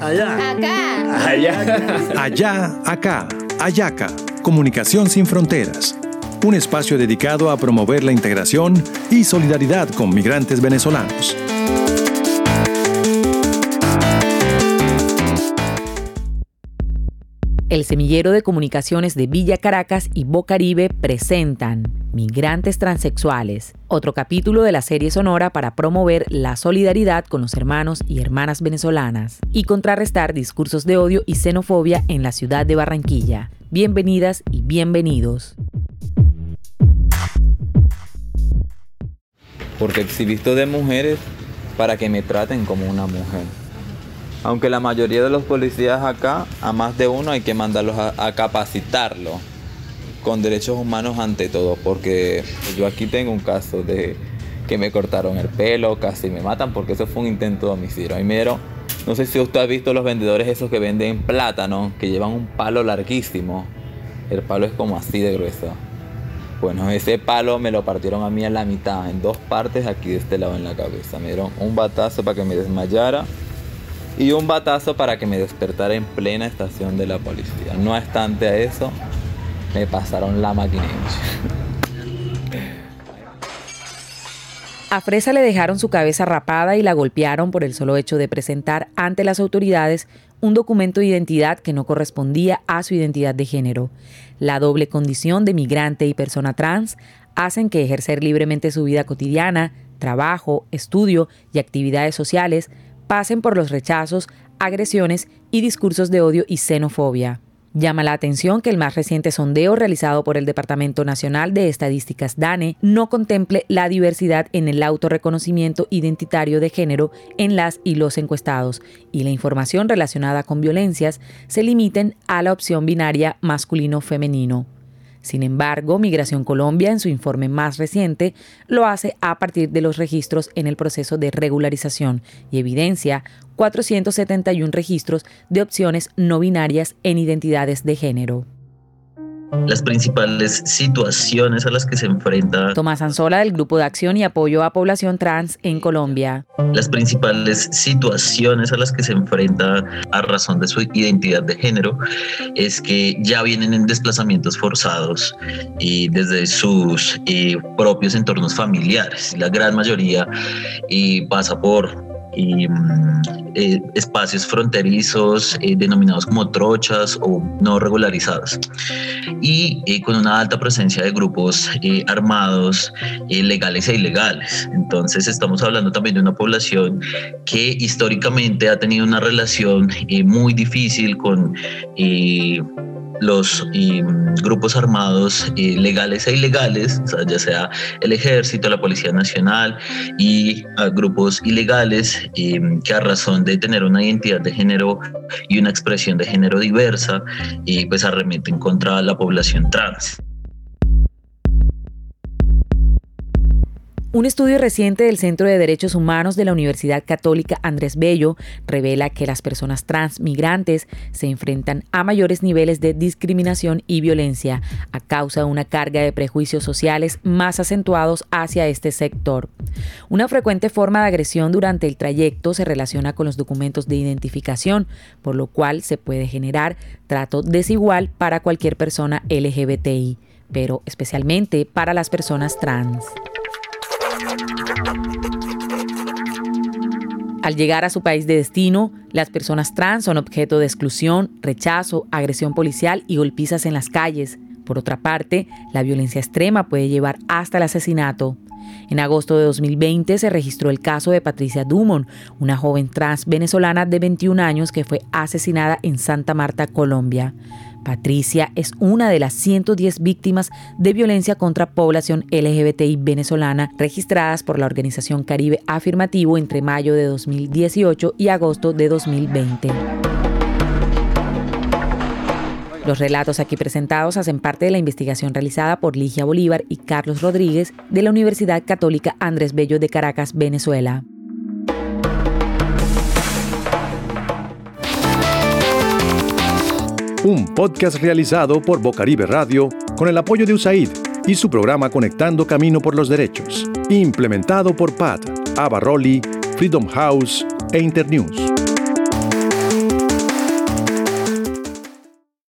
Allá. Acá. Allá. Allá, acá, Ayaca, Comunicación sin Fronteras. Un espacio dedicado a promover la integración y solidaridad con migrantes venezolanos. El Semillero de Comunicaciones de Villa Caracas y Bocaribe presentan Migrantes Transexuales, otro capítulo de la serie sonora para promover la solidaridad con los hermanos y hermanas venezolanas y contrarrestar discursos de odio y xenofobia en la ciudad de Barranquilla. Bienvenidas y bienvenidos. Porque exhibisto de mujeres para que me traten como una mujer. Aunque la mayoría de los policías acá, a más de uno hay que mandarlos a, a con derechos humanos ante todo, porque yo aquí tengo un caso de que me cortaron el pelo, casi me matan porque eso fue un intento de homicidio. Ahí me dieron, no sé si usted ha visto los vendedores esos que venden plátano, que llevan un palo larguísimo. El palo es como así de grueso. Bueno, ese palo me lo partieron a mí en la mitad, en dos partes aquí de este lado en la cabeza. Me dieron un batazo para que me desmayara y un batazo para que me despertara en plena estación de la policía. No obstante a eso, me pasaron la maquinilla. A Fresa le dejaron su cabeza rapada y la golpearon por el solo hecho de presentar ante las autoridades un documento de identidad que no correspondía a su identidad de género. La doble condición de migrante y persona trans hacen que ejercer libremente su vida cotidiana, trabajo, estudio y actividades sociales pasen por los rechazos, agresiones y discursos de odio y xenofobia. Llama la atención que el más reciente sondeo realizado por el Departamento Nacional de Estadísticas DANE no contemple la diversidad en el autorreconocimiento identitario de género en las y los encuestados y la información relacionada con violencias se limiten a la opción binaria masculino-femenino. Sin embargo, Migración Colombia, en su informe más reciente, lo hace a partir de los registros en el proceso de regularización y evidencia 471 registros de opciones no binarias en identidades de género las principales situaciones a las que se enfrenta Tomás Anzola del Grupo de Acción y Apoyo a Población Trans en Colombia. Las principales situaciones a las que se enfrenta a razón de su identidad de género es que ya vienen en desplazamientos forzados y desde sus eh, propios entornos familiares. La gran mayoría y pasa por mm, eh, espacios fronterizos eh, denominados como trochas o no regularizados y eh, con una alta presencia de grupos armados legales e ilegales. Entonces estamos hablando también de una población que históricamente ha tenido una relación muy difícil con los grupos armados legales e ilegales, ya sea el ejército, la Policía Nacional y grupos ilegales que a razón de tener una identidad de género y una expresión de género diversa, y pues arremeten contra la población trans. Un estudio reciente del Centro de Derechos Humanos de la Universidad Católica Andrés Bello revela que las personas trans migrantes se enfrentan a mayores niveles de discriminación y violencia a causa de una carga de prejuicios sociales más acentuados hacia este sector. Una frecuente forma de agresión durante el trayecto se relaciona con los documentos de identificación, por lo cual se puede generar trato desigual para cualquier persona LGBTI, pero especialmente para las personas trans. Al llegar a su país de destino, las personas trans son objeto de exclusión, rechazo, agresión policial y golpizas en las calles. Por otra parte, la violencia extrema puede llevar hasta el asesinato. En agosto de 2020 se registró el caso de Patricia Dumont, una joven trans venezolana de 21 años que fue asesinada en Santa Marta, Colombia. Patricia es una de las 110 víctimas de violencia contra población LGBTI venezolana registradas por la Organización Caribe Afirmativo entre mayo de 2018 y agosto de 2020. Los relatos aquí presentados hacen parte de la investigación realizada por Ligia Bolívar y Carlos Rodríguez de la Universidad Católica Andrés Bello de Caracas, Venezuela. Un podcast realizado por Bocaribe Radio con el apoyo de USAID y su programa Conectando Camino por los Derechos, implementado por PAT, Abarroli, Freedom House e Internews.